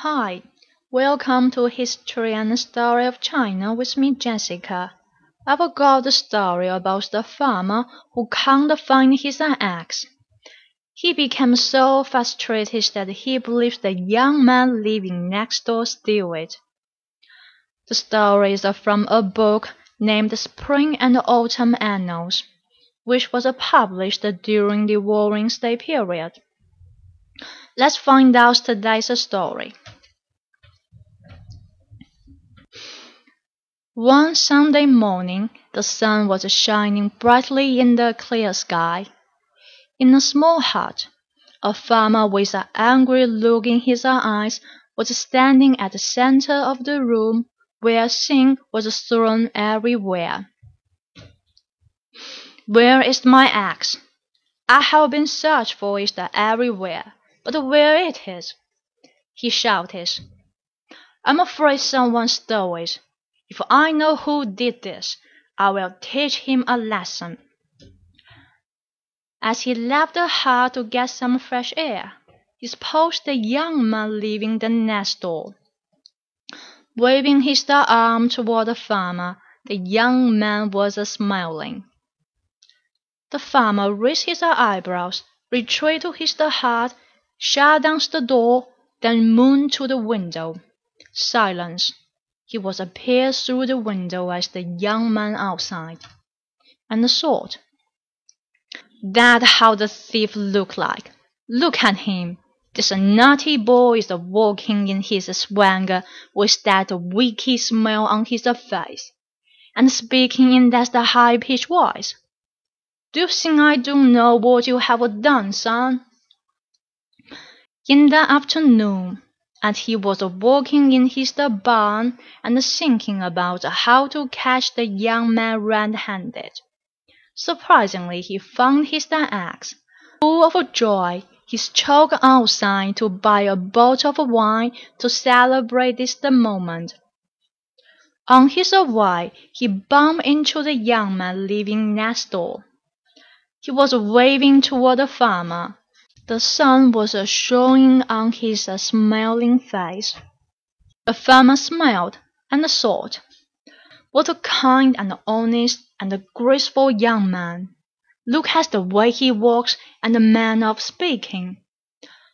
Hi, welcome to History and Story of China with me, Jessica. I've got a story about the farmer who can't find his axe. He became so frustrated that he believes the young man living next door stole it. The story is from a book named Spring and Autumn Annals, which was published during the Warring States period. Let's find out today's story. One Sunday morning, the sun was shining brightly in the clear sky. In a small hut, a farmer with an angry look in his eyes was standing at the center of the room where sin was thrown everywhere. Where is my axe? I have been searching for it everywhere. But where it is? he shouted. I'm afraid someone stole it. If I know who did this, I will teach him a lesson. As he left the hut to get some fresh air, he spotted the young man leaving the nest door. Waving his arm toward the farmer, the young man was smiling. The farmer raised his eyebrows, retreated to his hut shut down the door, then moved to the window. Silence. He was a peer through the window as the young man outside, and thought, "That's how the thief looked like. Look at him. This naughty boy is walking in his swagger with that wicked smile on his face, and speaking in that high-pitched voice. Do you think I don't know what you have done, son? in the afternoon, and he was walking in his barn and thinking about how to catch the young man red-handed. Surprisingly, he found his axe. Full of joy, he strolled outside to buy a bottle of wine to celebrate this moment. On his way, he bumped into the young man living next door. He was waving toward the farmer. The sun was showing on his smiling face. The farmer smiled and thought, "What a kind and honest and graceful young man! Look at the way he walks and the manner of speaking.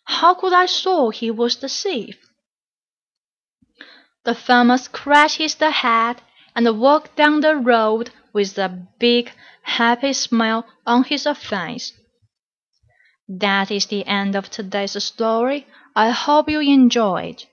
How could I thought he was the thief?" The farmer scratched his head and walked down the road with a big, happy smile on his face. That is the end of today's story. I hope you enjoyed.